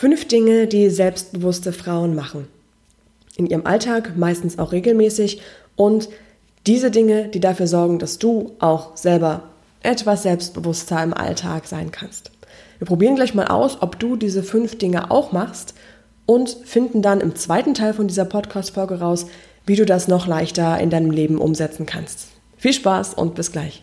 Fünf Dinge, die selbstbewusste Frauen machen. In ihrem Alltag, meistens auch regelmäßig. Und diese Dinge, die dafür sorgen, dass du auch selber etwas selbstbewusster im Alltag sein kannst. Wir probieren gleich mal aus, ob du diese fünf Dinge auch machst und finden dann im zweiten Teil von dieser Podcast-Folge raus, wie du das noch leichter in deinem Leben umsetzen kannst. Viel Spaß und bis gleich.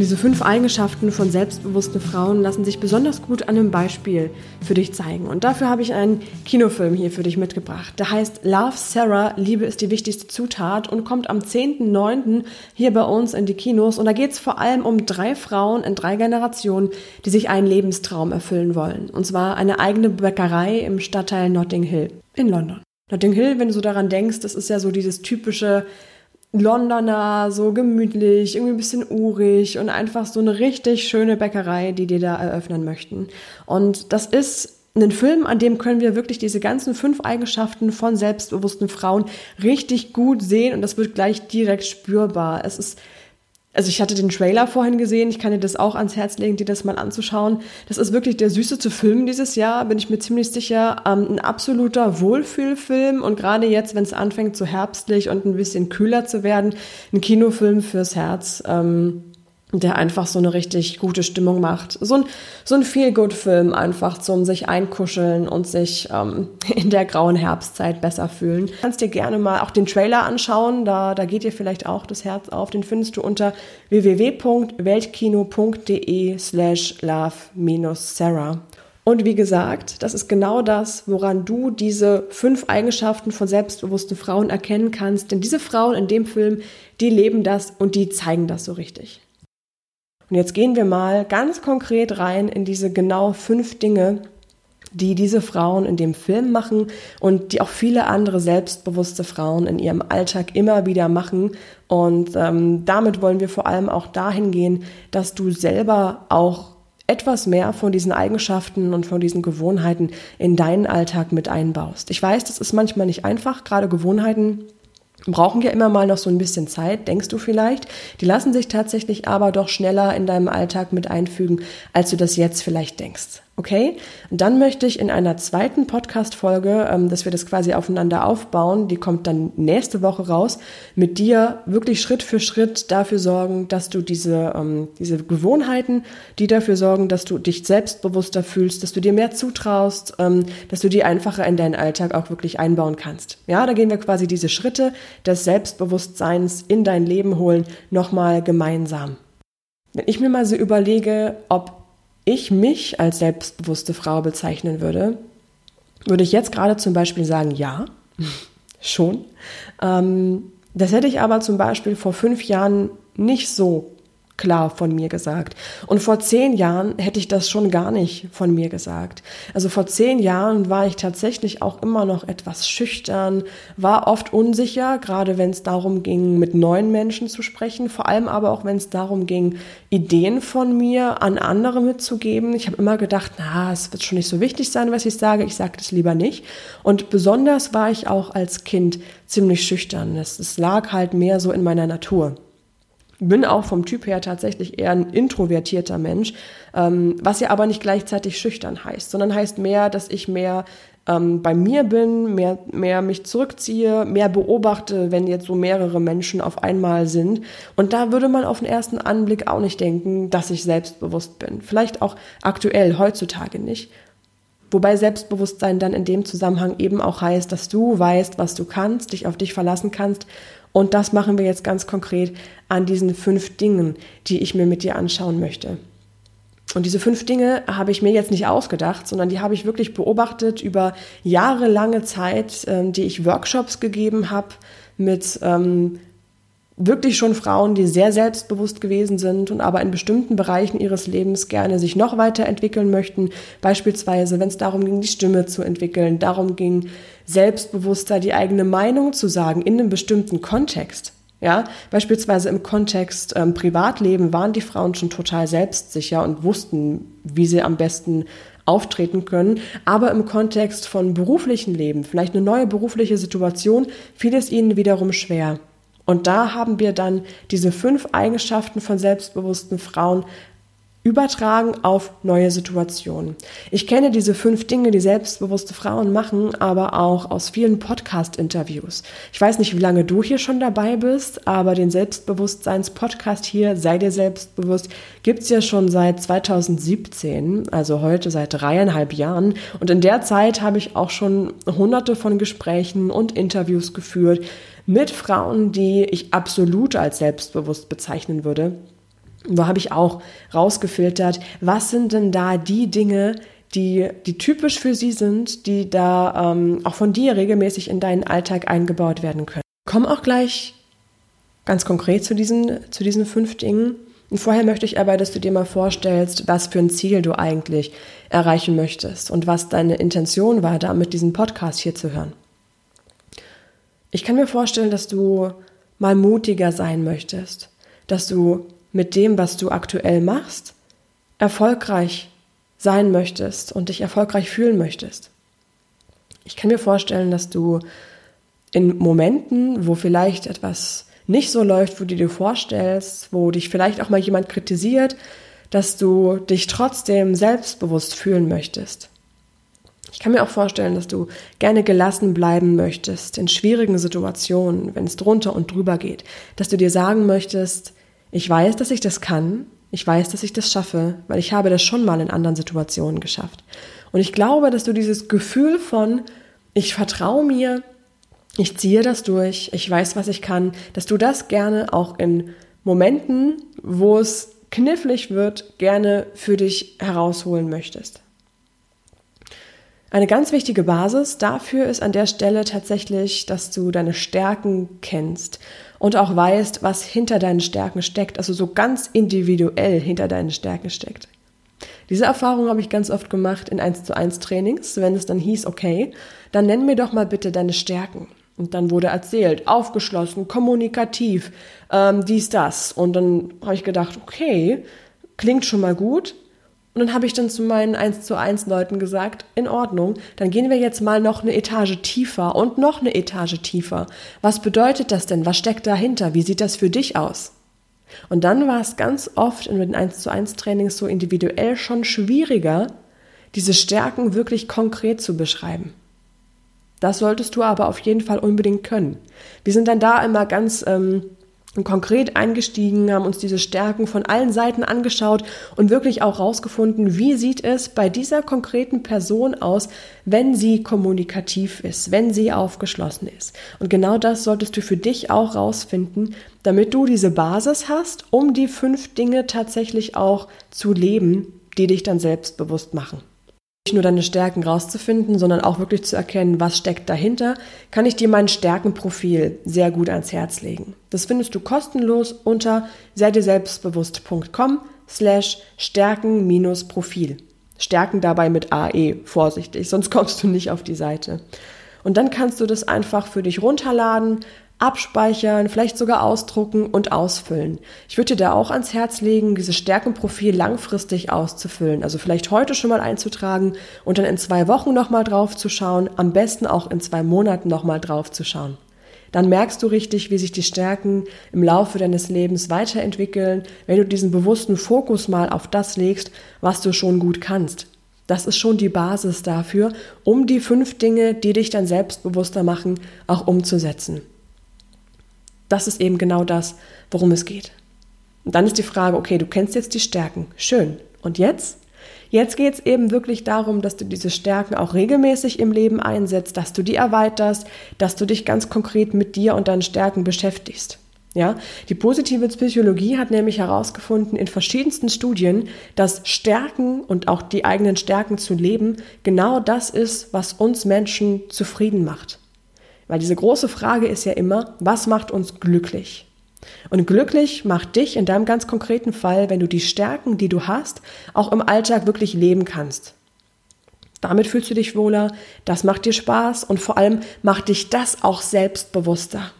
Diese fünf Eigenschaften von selbstbewussten Frauen lassen sich besonders gut an einem Beispiel für dich zeigen. Und dafür habe ich einen Kinofilm hier für dich mitgebracht. Der heißt Love Sarah, Liebe ist die wichtigste Zutat und kommt am 10.9. hier bei uns in die Kinos. Und da geht es vor allem um drei Frauen in drei Generationen, die sich einen Lebenstraum erfüllen wollen. Und zwar eine eigene Bäckerei im Stadtteil Notting Hill in London. Notting Hill, wenn du so daran denkst, das ist ja so dieses typische Londoner, so gemütlich, irgendwie ein bisschen urig und einfach so eine richtig schöne Bäckerei, die dir da eröffnen möchten. Und das ist ein Film, an dem können wir wirklich diese ganzen fünf Eigenschaften von selbstbewussten Frauen richtig gut sehen und das wird gleich direkt spürbar. Es ist also ich hatte den Trailer vorhin gesehen, ich kann dir das auch ans Herz legen, dir das mal anzuschauen. Das ist wirklich der süßeste Film dieses Jahr, bin ich mir ziemlich sicher. Ähm, ein absoluter Wohlfühlfilm und gerade jetzt, wenn es anfängt so herbstlich und ein bisschen kühler zu werden, ein Kinofilm fürs Herz. Ähm, der einfach so eine richtig gute Stimmung macht. So ein, so ein Feel-Good-Film einfach zum sich einkuscheln und sich ähm, in der grauen Herbstzeit besser fühlen. Du kannst dir gerne mal auch den Trailer anschauen, da, da geht dir vielleicht auch das Herz auf. Den findest du unter www.weltkino.de slash love-sarah. Und wie gesagt, das ist genau das, woran du diese fünf Eigenschaften von selbstbewussten Frauen erkennen kannst. Denn diese Frauen in dem Film, die leben das und die zeigen das so richtig. Und jetzt gehen wir mal ganz konkret rein in diese genau fünf Dinge, die diese Frauen in dem Film machen und die auch viele andere selbstbewusste Frauen in ihrem Alltag immer wieder machen. Und ähm, damit wollen wir vor allem auch dahin gehen, dass du selber auch etwas mehr von diesen Eigenschaften und von diesen Gewohnheiten in deinen Alltag mit einbaust. Ich weiß, das ist manchmal nicht einfach, gerade Gewohnheiten brauchen ja immer mal noch so ein bisschen Zeit, denkst du vielleicht. Die lassen sich tatsächlich aber doch schneller in deinem Alltag mit einfügen, als du das jetzt vielleicht denkst. Okay? Dann möchte ich in einer zweiten Podcast-Folge, ähm, dass wir das quasi aufeinander aufbauen, die kommt dann nächste Woche raus, mit dir wirklich Schritt für Schritt dafür sorgen, dass du diese, ähm, diese Gewohnheiten, die dafür sorgen, dass du dich selbstbewusster fühlst, dass du dir mehr zutraust, ähm, dass du die einfacher in deinen Alltag auch wirklich einbauen kannst. Ja, da gehen wir quasi diese Schritte des Selbstbewusstseins in dein Leben holen, nochmal gemeinsam. Wenn ich mir mal so überlege, ob ich mich als selbstbewusste Frau bezeichnen würde, würde ich jetzt gerade zum Beispiel sagen, ja, schon. Ähm, das hätte ich aber zum Beispiel vor fünf Jahren nicht so klar von mir gesagt. Und vor zehn Jahren hätte ich das schon gar nicht von mir gesagt. Also vor zehn Jahren war ich tatsächlich auch immer noch etwas schüchtern, war oft unsicher, gerade wenn es darum ging, mit neuen Menschen zu sprechen, vor allem aber auch wenn es darum ging, Ideen von mir an andere mitzugeben. Ich habe immer gedacht, na, es wird schon nicht so wichtig sein, was ich sage, ich sage das lieber nicht. Und besonders war ich auch als Kind ziemlich schüchtern. Es lag halt mehr so in meiner Natur bin auch vom Typ her tatsächlich eher ein introvertierter Mensch, ähm, was ja aber nicht gleichzeitig schüchtern heißt, sondern heißt mehr, dass ich mehr ähm, bei mir bin, mehr, mehr mich zurückziehe, mehr beobachte, wenn jetzt so mehrere Menschen auf einmal sind. Und da würde man auf den ersten Anblick auch nicht denken, dass ich selbstbewusst bin. Vielleicht auch aktuell, heutzutage nicht. Wobei Selbstbewusstsein dann in dem Zusammenhang eben auch heißt, dass du weißt, was du kannst, dich auf dich verlassen kannst und das machen wir jetzt ganz konkret an diesen fünf Dingen, die ich mir mit dir anschauen möchte. Und diese fünf Dinge habe ich mir jetzt nicht ausgedacht, sondern die habe ich wirklich beobachtet über jahrelange Zeit, ähm, die ich Workshops gegeben habe mit ähm, wirklich schon Frauen, die sehr selbstbewusst gewesen sind und aber in bestimmten Bereichen ihres Lebens gerne sich noch weiterentwickeln möchten. Beispielsweise, wenn es darum ging, die Stimme zu entwickeln, darum ging, selbstbewusster die eigene Meinung zu sagen in einem bestimmten Kontext. Ja, beispielsweise im Kontext ähm, Privatleben waren die Frauen schon total selbstsicher und wussten, wie sie am besten auftreten können. Aber im Kontext von beruflichen Leben, vielleicht eine neue berufliche Situation, fiel es ihnen wiederum schwer. Und da haben wir dann diese fünf Eigenschaften von selbstbewussten Frauen übertragen auf neue Situationen. Ich kenne diese fünf Dinge, die selbstbewusste Frauen machen, aber auch aus vielen Podcast-Interviews. Ich weiß nicht, wie lange du hier schon dabei bist, aber den Selbstbewusstseins-Podcast hier, sei dir selbstbewusst, gibt's ja schon seit 2017, also heute seit dreieinhalb Jahren. Und in der Zeit habe ich auch schon hunderte von Gesprächen und Interviews geführt mit Frauen, die ich absolut als selbstbewusst bezeichnen würde. Da habe ich auch rausgefiltert, was sind denn da die Dinge, die, die typisch für sie sind, die da ähm, auch von dir regelmäßig in deinen Alltag eingebaut werden können. Komm auch gleich ganz konkret zu diesen, zu diesen fünf Dingen. Und vorher möchte ich aber, dass du dir mal vorstellst, was für ein Ziel du eigentlich erreichen möchtest und was deine Intention war, damit diesen Podcast hier zu hören. Ich kann mir vorstellen, dass du mal mutiger sein möchtest, dass du mit dem, was du aktuell machst, erfolgreich sein möchtest und dich erfolgreich fühlen möchtest. Ich kann mir vorstellen, dass du in Momenten, wo vielleicht etwas nicht so läuft, wo du dir vorstellst, wo dich vielleicht auch mal jemand kritisiert, dass du dich trotzdem selbstbewusst fühlen möchtest. Ich kann mir auch vorstellen, dass du gerne gelassen bleiben möchtest in schwierigen Situationen, wenn es drunter und drüber geht, dass du dir sagen möchtest, ich weiß, dass ich das kann, ich weiß, dass ich das schaffe, weil ich habe das schon mal in anderen Situationen geschafft. Und ich glaube, dass du dieses Gefühl von, ich vertraue mir, ich ziehe das durch, ich weiß, was ich kann, dass du das gerne auch in Momenten, wo es knifflig wird, gerne für dich herausholen möchtest. Eine ganz wichtige Basis dafür ist an der Stelle tatsächlich, dass du deine Stärken kennst und auch weißt, was hinter deinen Stärken steckt, also so ganz individuell hinter deinen Stärken steckt. Diese Erfahrung habe ich ganz oft gemacht in 1 zu 1 Trainings, wenn es dann hieß, okay, dann nenn mir doch mal bitte deine Stärken. Und dann wurde erzählt, aufgeschlossen, kommunikativ, ähm, dies, das. Und dann habe ich gedacht, okay, klingt schon mal gut, und dann habe ich dann zu meinen 1 zu 1 Leuten gesagt, in Ordnung, dann gehen wir jetzt mal noch eine Etage tiefer und noch eine Etage tiefer. Was bedeutet das denn? Was steckt dahinter? Wie sieht das für dich aus? Und dann war es ganz oft in den 1 zu 1 Trainings so individuell schon schwieriger, diese Stärken wirklich konkret zu beschreiben. Das solltest du aber auf jeden Fall unbedingt können. Wir sind dann da immer ganz ähm, konkret eingestiegen, haben uns diese Stärken von allen Seiten angeschaut und wirklich auch rausgefunden, wie sieht es bei dieser konkreten Person aus, wenn sie kommunikativ ist, wenn sie aufgeschlossen ist. Und genau das solltest du für dich auch rausfinden, damit du diese Basis hast, um die fünf Dinge tatsächlich auch zu leben, die dich dann selbstbewusst machen nicht nur deine Stärken rauszufinden, sondern auch wirklich zu erkennen, was steckt dahinter, kann ich dir mein Stärkenprofil sehr gut ans Herz legen. Das findest du kostenlos unter seideselbstbewusst.com slash Stärken-Profil. Stärken dabei mit AE, vorsichtig, sonst kommst du nicht auf die Seite. Und dann kannst du das einfach für dich runterladen, abspeichern, vielleicht sogar ausdrucken und ausfüllen. Ich würde dir da auch ans Herz legen, dieses Stärkenprofil langfristig auszufüllen. Also vielleicht heute schon mal einzutragen und dann in zwei Wochen nochmal drauf zu schauen, am besten auch in zwei Monaten nochmal drauf zu schauen. Dann merkst du richtig, wie sich die Stärken im Laufe deines Lebens weiterentwickeln, wenn du diesen bewussten Fokus mal auf das legst, was du schon gut kannst. Das ist schon die Basis dafür, um die fünf Dinge, die dich dann selbstbewusster machen, auch umzusetzen. Das ist eben genau das, worum es geht. Und dann ist die Frage, okay, du kennst jetzt die Stärken. Schön. Und jetzt? Jetzt geht es eben wirklich darum, dass du diese Stärken auch regelmäßig im Leben einsetzt, dass du die erweiterst, dass du dich ganz konkret mit dir und deinen Stärken beschäftigst. Ja, die positive Psychologie hat nämlich herausgefunden in verschiedensten Studien, dass Stärken und auch die eigenen Stärken zu leben genau das ist, was uns Menschen zufrieden macht. Weil diese große Frage ist ja immer, was macht uns glücklich? Und glücklich macht dich in deinem ganz konkreten Fall, wenn du die Stärken, die du hast, auch im Alltag wirklich leben kannst. Damit fühlst du dich wohler, das macht dir Spaß und vor allem macht dich das auch selbstbewusster.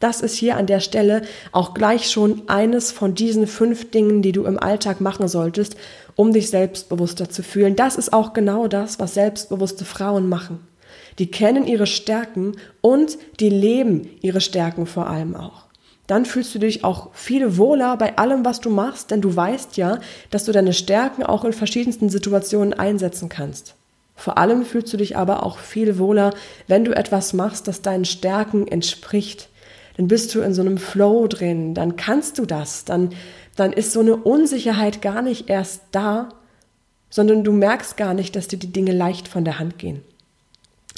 Das ist hier an der Stelle auch gleich schon eines von diesen fünf Dingen, die du im Alltag machen solltest, um dich selbstbewusster zu fühlen. Das ist auch genau das, was selbstbewusste Frauen machen. Die kennen ihre Stärken und die leben ihre Stärken vor allem auch. Dann fühlst du dich auch viel wohler bei allem, was du machst, denn du weißt ja, dass du deine Stärken auch in verschiedensten Situationen einsetzen kannst. Vor allem fühlst du dich aber auch viel wohler, wenn du etwas machst, das deinen Stärken entspricht. Dann bist du in so einem Flow drin, dann kannst du das, dann, dann ist so eine Unsicherheit gar nicht erst da, sondern du merkst gar nicht, dass dir die Dinge leicht von der Hand gehen.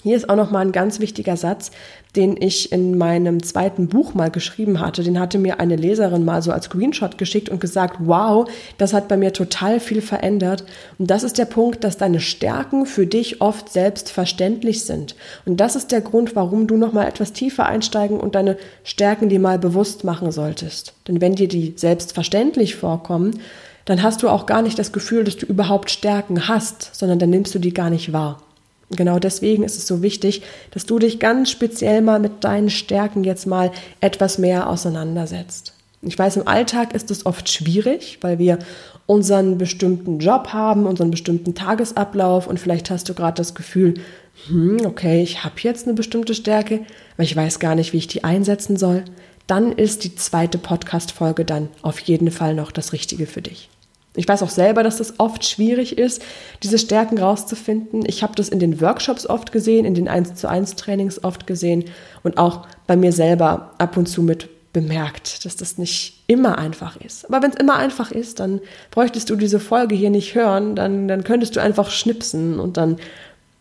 Hier ist auch noch mal ein ganz wichtiger Satz, den ich in meinem zweiten Buch mal geschrieben hatte. Den hatte mir eine Leserin mal so als Screenshot geschickt und gesagt, wow, das hat bei mir total viel verändert. Und das ist der Punkt, dass deine Stärken für dich oft selbstverständlich sind. Und das ist der Grund, warum du noch mal etwas tiefer einsteigen und deine Stärken dir mal bewusst machen solltest. Denn wenn dir die selbstverständlich vorkommen, dann hast du auch gar nicht das Gefühl, dass du überhaupt Stärken hast, sondern dann nimmst du die gar nicht wahr. Genau deswegen ist es so wichtig, dass du dich ganz speziell mal mit deinen Stärken jetzt mal etwas mehr auseinandersetzt. Ich weiß, im Alltag ist es oft schwierig, weil wir unseren bestimmten Job haben, unseren bestimmten Tagesablauf und vielleicht hast du gerade das Gefühl, hm, okay, ich habe jetzt eine bestimmte Stärke, aber ich weiß gar nicht, wie ich die einsetzen soll. Dann ist die zweite Podcast-Folge dann auf jeden Fall noch das Richtige für dich. Ich weiß auch selber, dass das oft schwierig ist, diese Stärken rauszufinden. Ich habe das in den Workshops oft gesehen, in den 1 zu 1 Trainings oft gesehen und auch bei mir selber ab und zu mit bemerkt, dass das nicht immer einfach ist. Aber wenn es immer einfach ist, dann bräuchtest du diese Folge hier nicht hören, dann, dann könntest du einfach schnipsen und dann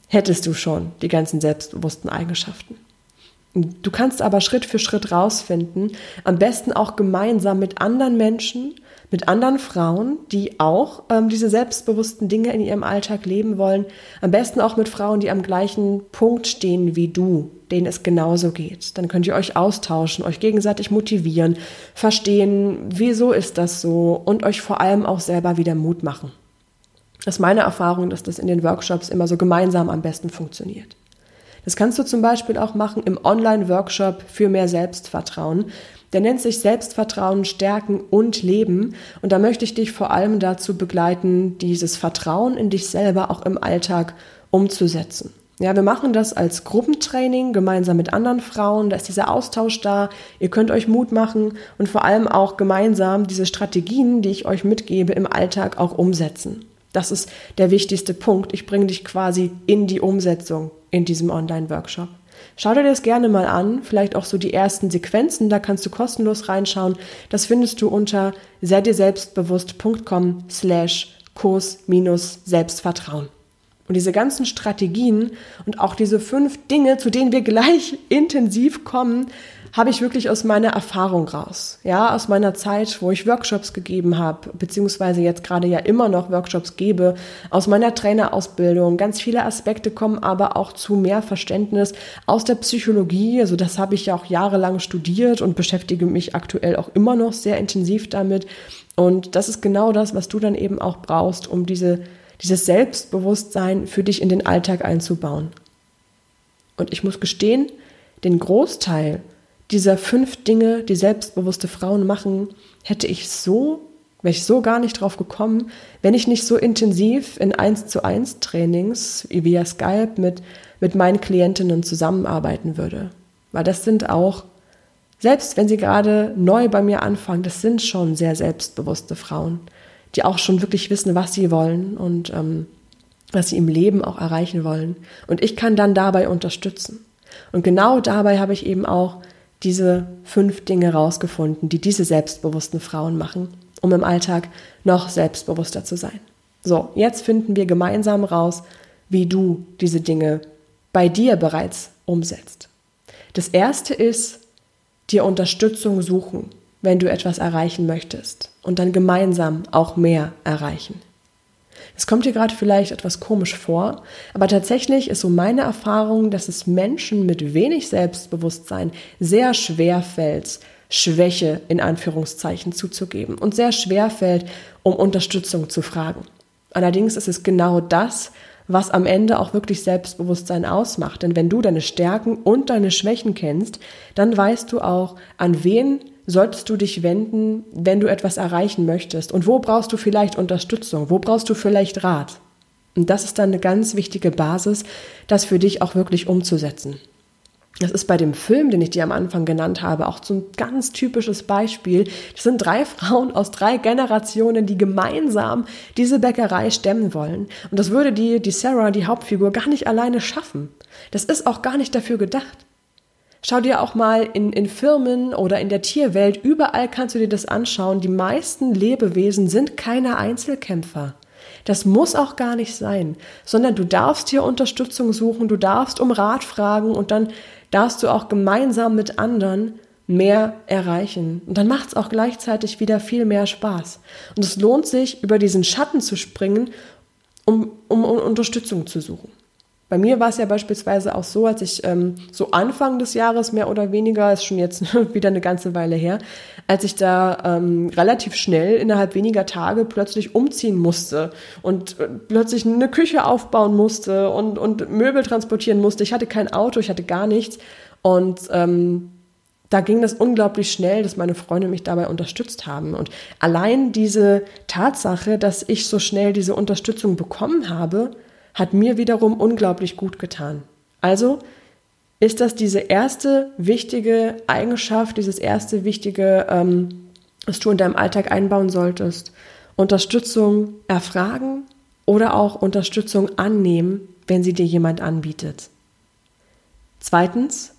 hättest du schon die ganzen selbstbewussten Eigenschaften. Du kannst aber Schritt für Schritt rausfinden, am besten auch gemeinsam mit anderen Menschen, mit anderen Frauen, die auch ähm, diese selbstbewussten Dinge in ihrem Alltag leben wollen. Am besten auch mit Frauen, die am gleichen Punkt stehen wie du, denen es genauso geht. Dann könnt ihr euch austauschen, euch gegenseitig motivieren, verstehen, wieso ist das so und euch vor allem auch selber wieder Mut machen. Das ist meine Erfahrung, dass das in den Workshops immer so gemeinsam am besten funktioniert. Das kannst du zum Beispiel auch machen im Online-Workshop für mehr Selbstvertrauen. Der nennt sich Selbstvertrauen, Stärken und Leben. Und da möchte ich dich vor allem dazu begleiten, dieses Vertrauen in dich selber auch im Alltag umzusetzen. Ja, wir machen das als Gruppentraining gemeinsam mit anderen Frauen. Da ist dieser Austausch da. Ihr könnt euch Mut machen und vor allem auch gemeinsam diese Strategien, die ich euch mitgebe, im Alltag auch umsetzen. Das ist der wichtigste Punkt. Ich bringe dich quasi in die Umsetzung in diesem Online-Workshop. Schau dir das gerne mal an, vielleicht auch so die ersten Sequenzen, da kannst du kostenlos reinschauen. Das findest du unter seidirselbstbewusst.com slash Kurs minus Selbstvertrauen. Und diese ganzen Strategien und auch diese fünf Dinge, zu denen wir gleich intensiv kommen, habe ich wirklich aus meiner Erfahrung raus. Ja, aus meiner Zeit, wo ich Workshops gegeben habe, beziehungsweise jetzt gerade ja immer noch Workshops gebe, aus meiner Trainerausbildung. Ganz viele Aspekte kommen aber auch zu mehr Verständnis aus der Psychologie. Also das habe ich ja auch jahrelang studiert und beschäftige mich aktuell auch immer noch sehr intensiv damit. Und das ist genau das, was du dann eben auch brauchst, um diese, dieses Selbstbewusstsein für dich in den Alltag einzubauen. Und ich muss gestehen, den Großteil dieser fünf Dinge, die selbstbewusste Frauen machen, hätte ich so, wäre ich so gar nicht drauf gekommen, wenn ich nicht so intensiv in 1 zu 1 Trainings via Skype mit, mit meinen Klientinnen zusammenarbeiten würde. Weil das sind auch, selbst wenn sie gerade neu bei mir anfangen, das sind schon sehr selbstbewusste Frauen, die auch schon wirklich wissen, was sie wollen und ähm, was sie im Leben auch erreichen wollen. Und ich kann dann dabei unterstützen. Und genau dabei habe ich eben auch diese fünf Dinge rausgefunden, die diese selbstbewussten Frauen machen, um im Alltag noch selbstbewusster zu sein. So, jetzt finden wir gemeinsam raus, wie du diese Dinge bei dir bereits umsetzt. Das erste ist, dir Unterstützung suchen, wenn du etwas erreichen möchtest und dann gemeinsam auch mehr erreichen. Es kommt dir gerade vielleicht etwas komisch vor, aber tatsächlich ist so meine Erfahrung, dass es Menschen mit wenig Selbstbewusstsein sehr schwer fällt, Schwäche in Anführungszeichen zuzugeben und sehr schwer fällt, um Unterstützung zu fragen. Allerdings ist es genau das, was am Ende auch wirklich Selbstbewusstsein ausmacht. Denn wenn du deine Stärken und deine Schwächen kennst, dann weißt du auch, an wen solltest du dich wenden, wenn du etwas erreichen möchtest? Und wo brauchst du vielleicht Unterstützung? Wo brauchst du vielleicht Rat? Und das ist dann eine ganz wichtige Basis, das für dich auch wirklich umzusetzen. Das ist bei dem Film, den ich dir am Anfang genannt habe, auch so ein ganz typisches Beispiel. Das sind drei Frauen aus drei Generationen, die gemeinsam diese Bäckerei stemmen wollen. Und das würde die, die Sarah, die Hauptfigur, gar nicht alleine schaffen. Das ist auch gar nicht dafür gedacht. Schau dir auch mal in, in Firmen oder in der Tierwelt, überall kannst du dir das anschauen. Die meisten Lebewesen sind keine Einzelkämpfer. Das muss auch gar nicht sein, sondern du darfst hier Unterstützung suchen, du darfst um Rat fragen und dann darfst du auch gemeinsam mit anderen mehr erreichen. Und dann macht es auch gleichzeitig wieder viel mehr Spaß. Und es lohnt sich, über diesen Schatten zu springen, um, um, um Unterstützung zu suchen. Bei mir war es ja beispielsweise auch so, als ich ähm, so Anfang des Jahres mehr oder weniger, ist schon jetzt wieder eine ganze Weile her, als ich da ähm, relativ schnell innerhalb weniger Tage plötzlich umziehen musste und äh, plötzlich eine Küche aufbauen musste und, und Möbel transportieren musste. Ich hatte kein Auto, ich hatte gar nichts und ähm, da ging das unglaublich schnell, dass meine Freunde mich dabei unterstützt haben. Und allein diese Tatsache, dass ich so schnell diese Unterstützung bekommen habe, hat mir wiederum unglaublich gut getan. Also ist das diese erste wichtige Eigenschaft, dieses erste wichtige, ähm, was du in deinem Alltag einbauen solltest. Unterstützung erfragen oder auch Unterstützung annehmen, wenn sie dir jemand anbietet. Zweitens,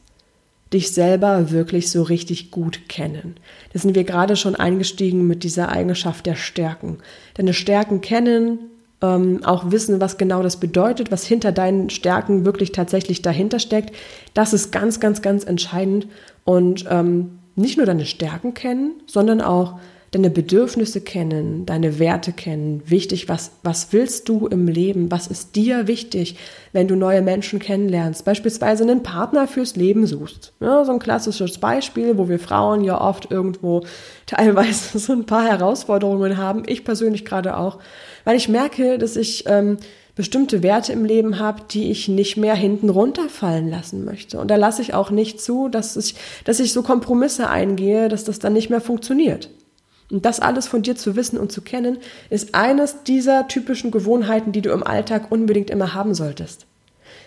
dich selber wirklich so richtig gut kennen. Da sind wir gerade schon eingestiegen mit dieser Eigenschaft der Stärken. Deine Stärken kennen, ähm, auch wissen, was genau das bedeutet, was hinter deinen Stärken wirklich tatsächlich dahinter steckt. Das ist ganz, ganz, ganz entscheidend. Und ähm, nicht nur deine Stärken kennen, sondern auch deine Bedürfnisse kennen, deine Werte kennen. Wichtig, was, was willst du im Leben? Was ist dir wichtig, wenn du neue Menschen kennenlernst? Beispielsweise einen Partner fürs Leben suchst. Ja, so ein klassisches Beispiel, wo wir Frauen ja oft irgendwo teilweise so ein paar Herausforderungen haben. Ich persönlich gerade auch, weil ich merke, dass ich ähm, bestimmte Werte im Leben habe, die ich nicht mehr hinten runterfallen lassen möchte. Und da lasse ich auch nicht zu, dass ich, dass ich so Kompromisse eingehe, dass das dann nicht mehr funktioniert. Und das alles von dir zu wissen und zu kennen, ist eines dieser typischen Gewohnheiten, die du im Alltag unbedingt immer haben solltest.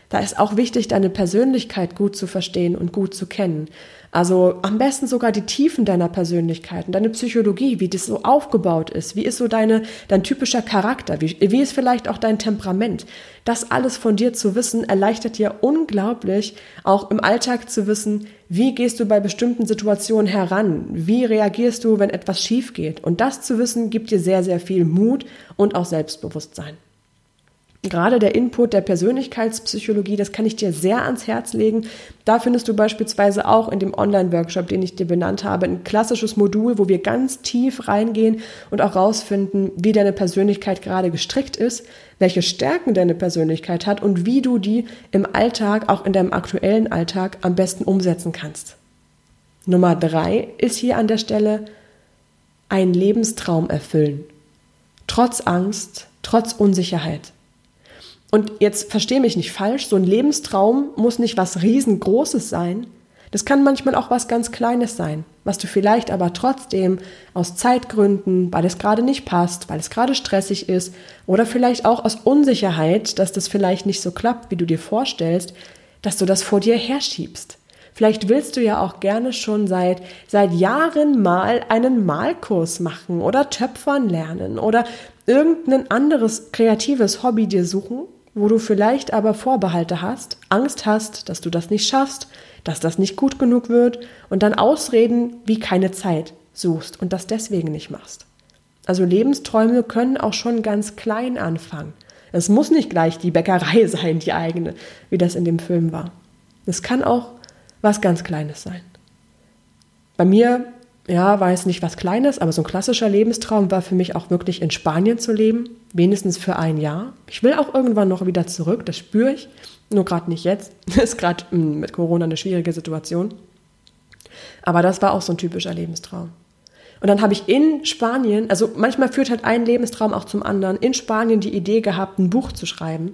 Da ist auch wichtig, deine Persönlichkeit gut zu verstehen und gut zu kennen. Also am besten sogar die Tiefen deiner Persönlichkeit und deine Psychologie, wie das so aufgebaut ist. Wie ist so deine, dein typischer Charakter? Wie, wie ist vielleicht auch dein Temperament? Das alles von dir zu wissen, erleichtert dir unglaublich, auch im Alltag zu wissen, wie gehst du bei bestimmten Situationen heran? Wie reagierst du, wenn etwas schief geht? Und das zu wissen, gibt dir sehr, sehr viel Mut und auch Selbstbewusstsein. Gerade der Input der Persönlichkeitspsychologie, das kann ich dir sehr ans Herz legen. Da findest du beispielsweise auch in dem Online-Workshop, den ich dir benannt habe, ein klassisches Modul, wo wir ganz tief reingehen und auch rausfinden, wie deine Persönlichkeit gerade gestrickt ist, welche Stärken deine Persönlichkeit hat und wie du die im Alltag, auch in deinem aktuellen Alltag, am besten umsetzen kannst. Nummer drei ist hier an der Stelle ein Lebenstraum erfüllen. Trotz Angst, trotz Unsicherheit. Und jetzt verstehe mich nicht falsch, so ein Lebenstraum muss nicht was riesengroßes sein. Das kann manchmal auch was ganz Kleines sein, was du vielleicht aber trotzdem aus Zeitgründen, weil es gerade nicht passt, weil es gerade stressig ist oder vielleicht auch aus Unsicherheit, dass das vielleicht nicht so klappt, wie du dir vorstellst, dass du das vor dir herschiebst. Vielleicht willst du ja auch gerne schon seit, seit Jahren mal einen Malkurs machen oder Töpfern lernen oder irgendein anderes kreatives Hobby dir suchen wo du vielleicht aber Vorbehalte hast, Angst hast, dass du das nicht schaffst, dass das nicht gut genug wird und dann Ausreden wie keine Zeit suchst und das deswegen nicht machst. Also Lebensträume können auch schon ganz klein anfangen. Es muss nicht gleich die Bäckerei sein, die eigene, wie das in dem Film war. Es kann auch was ganz Kleines sein. Bei mir ja, es nicht was Kleines, aber so ein klassischer Lebenstraum war für mich auch wirklich in Spanien zu leben, wenigstens für ein Jahr. Ich will auch irgendwann noch wieder zurück, das spüre ich, nur gerade nicht jetzt. Das ist gerade hm, mit Corona eine schwierige Situation. Aber das war auch so ein typischer Lebenstraum. Und dann habe ich in Spanien, also manchmal führt halt ein Lebenstraum auch zum anderen, in Spanien die Idee gehabt, ein Buch zu schreiben.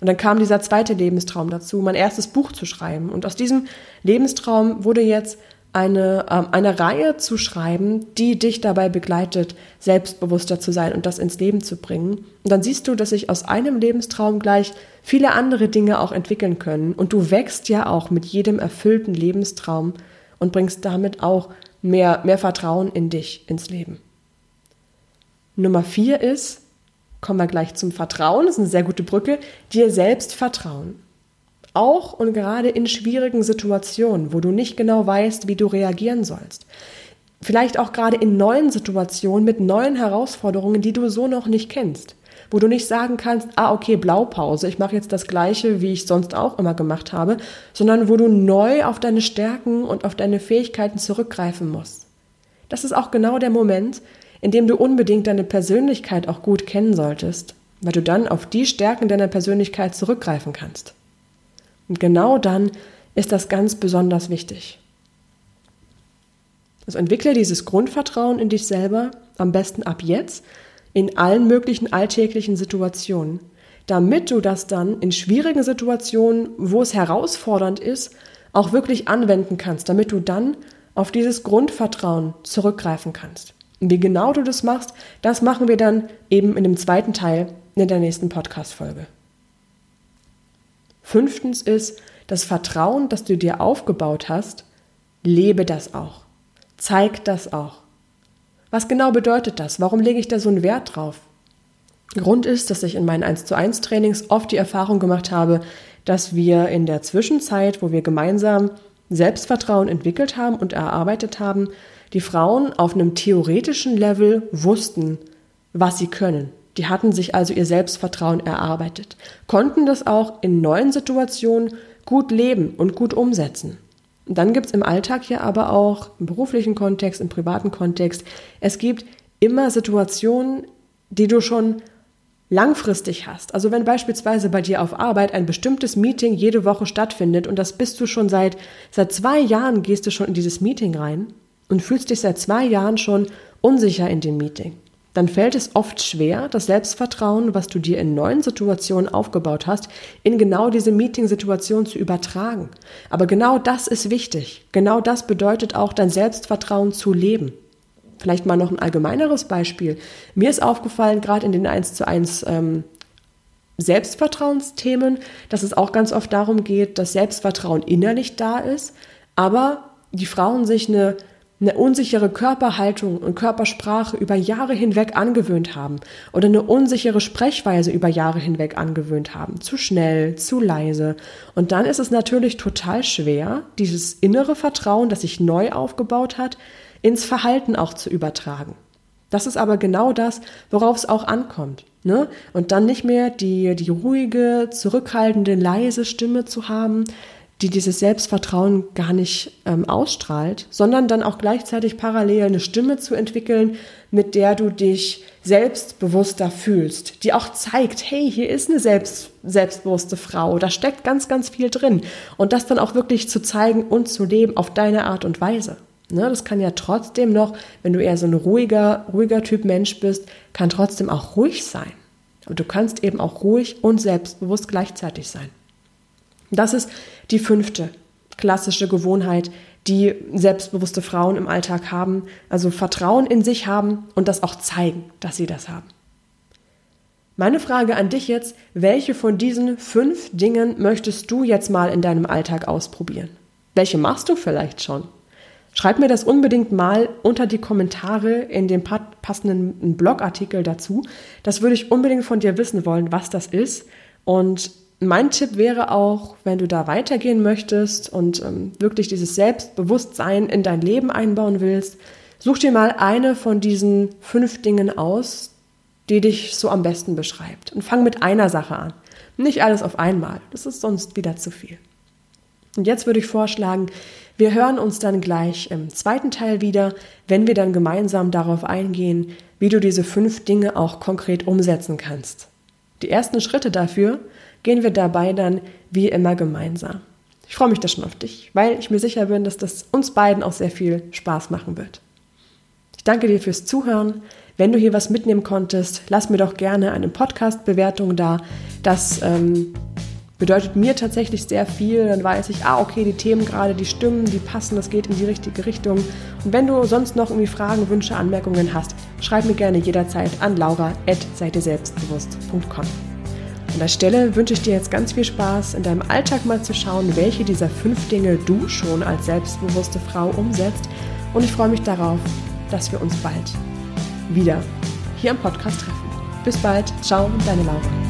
Und dann kam dieser zweite Lebenstraum dazu, mein erstes Buch zu schreiben. Und aus diesem Lebenstraum wurde jetzt eine, ähm, eine Reihe zu schreiben, die dich dabei begleitet, selbstbewusster zu sein und das ins Leben zu bringen. Und dann siehst du, dass sich aus einem Lebenstraum gleich viele andere Dinge auch entwickeln können. Und du wächst ja auch mit jedem erfüllten Lebenstraum und bringst damit auch mehr, mehr Vertrauen in dich, ins Leben. Nummer vier ist, kommen wir gleich zum Vertrauen, das ist eine sehr gute Brücke, dir selbst vertrauen. Auch und gerade in schwierigen Situationen, wo du nicht genau weißt, wie du reagieren sollst. Vielleicht auch gerade in neuen Situationen mit neuen Herausforderungen, die du so noch nicht kennst. Wo du nicht sagen kannst, ah, okay, Blaupause, ich mache jetzt das Gleiche, wie ich sonst auch immer gemacht habe, sondern wo du neu auf deine Stärken und auf deine Fähigkeiten zurückgreifen musst. Das ist auch genau der Moment, in dem du unbedingt deine Persönlichkeit auch gut kennen solltest, weil du dann auf die Stärken deiner Persönlichkeit zurückgreifen kannst. Und genau dann ist das ganz besonders wichtig. Also entwickle dieses Grundvertrauen in dich selber, am besten ab jetzt, in allen möglichen alltäglichen Situationen, damit du das dann in schwierigen Situationen, wo es herausfordernd ist, auch wirklich anwenden kannst, damit du dann auf dieses Grundvertrauen zurückgreifen kannst. Und wie genau du das machst, das machen wir dann eben in dem zweiten Teil in der nächsten Podcast-Folge. Fünftens ist das Vertrauen, das du dir aufgebaut hast, lebe das auch. Zeig das auch. Was genau bedeutet das? Warum lege ich da so einen Wert drauf? Grund ist, dass ich in meinen 1 zu 1 Trainings oft die Erfahrung gemacht habe, dass wir in der Zwischenzeit, wo wir gemeinsam Selbstvertrauen entwickelt haben und erarbeitet haben, die Frauen auf einem theoretischen Level wussten, was sie können, die hatten sich also ihr Selbstvertrauen erarbeitet, konnten das auch in neuen Situationen gut leben und gut umsetzen. Und dann gibt es im Alltag hier aber auch im beruflichen Kontext, im privaten Kontext, es gibt immer Situationen, die du schon langfristig hast. Also wenn beispielsweise bei dir auf Arbeit ein bestimmtes Meeting jede Woche stattfindet und das bist du schon seit, seit zwei Jahren gehst du schon in dieses Meeting rein und fühlst dich seit zwei Jahren schon unsicher in dem Meeting dann fällt es oft schwer, das Selbstvertrauen, was du dir in neuen Situationen aufgebaut hast, in genau diese Meeting-Situation zu übertragen. Aber genau das ist wichtig. Genau das bedeutet auch, dein Selbstvertrauen zu leben. Vielleicht mal noch ein allgemeineres Beispiel. Mir ist aufgefallen, gerade in den 1 zu 1 ähm, Selbstvertrauensthemen, dass es auch ganz oft darum geht, dass Selbstvertrauen innerlich da ist, aber die Frauen sich eine eine unsichere Körperhaltung und Körpersprache über Jahre hinweg angewöhnt haben oder eine unsichere Sprechweise über Jahre hinweg angewöhnt haben, zu schnell, zu leise. Und dann ist es natürlich total schwer, dieses innere Vertrauen, das sich neu aufgebaut hat, ins Verhalten auch zu übertragen. Das ist aber genau das, worauf es auch ankommt. Ne? Und dann nicht mehr die, die ruhige, zurückhaltende, leise Stimme zu haben, die dieses Selbstvertrauen gar nicht ähm, ausstrahlt, sondern dann auch gleichzeitig parallel eine Stimme zu entwickeln, mit der du dich selbstbewusster fühlst, die auch zeigt, hey, hier ist eine selbst, selbstbewusste Frau, da steckt ganz, ganz viel drin. Und das dann auch wirklich zu zeigen und zu leben auf deine Art und Weise. Ne, das kann ja trotzdem noch, wenn du eher so ein ruhiger, ruhiger Typ Mensch bist, kann trotzdem auch ruhig sein. Aber du kannst eben auch ruhig und selbstbewusst gleichzeitig sein. Das ist die fünfte klassische Gewohnheit, die selbstbewusste Frauen im Alltag haben. Also Vertrauen in sich haben und das auch zeigen, dass sie das haben. Meine Frage an dich jetzt, welche von diesen fünf Dingen möchtest du jetzt mal in deinem Alltag ausprobieren? Welche machst du vielleicht schon? Schreib mir das unbedingt mal unter die Kommentare in dem passenden Blogartikel dazu. Das würde ich unbedingt von dir wissen wollen, was das ist. Und mein Tipp wäre auch, wenn du da weitergehen möchtest und ähm, wirklich dieses Selbstbewusstsein in dein Leben einbauen willst, such dir mal eine von diesen fünf Dingen aus, die dich so am besten beschreibt. Und fang mit einer Sache an. Nicht alles auf einmal. Das ist sonst wieder zu viel. Und jetzt würde ich vorschlagen, wir hören uns dann gleich im zweiten Teil wieder, wenn wir dann gemeinsam darauf eingehen, wie du diese fünf Dinge auch konkret umsetzen kannst. Die ersten Schritte dafür gehen wir dabei dann wie immer gemeinsam. Ich freue mich da schon auf dich, weil ich mir sicher bin, dass das uns beiden auch sehr viel Spaß machen wird. Ich danke dir fürs Zuhören. Wenn du hier was mitnehmen konntest, lass mir doch gerne eine Podcast-Bewertung da. Das ähm, bedeutet mir tatsächlich sehr viel. Dann weiß ich, ah, okay, die Themen gerade, die stimmen, die passen, das geht in die richtige Richtung. Und wenn du sonst noch irgendwie Fragen, Wünsche, Anmerkungen hast, schreib mir gerne jederzeit an laura.seidieselbstbewusst.com. An der Stelle wünsche ich dir jetzt ganz viel Spaß, in deinem Alltag mal zu schauen, welche dieser fünf Dinge du schon als selbstbewusste Frau umsetzt. Und ich freue mich darauf, dass wir uns bald wieder hier am Podcast treffen. Bis bald. Ciao, deine Laura.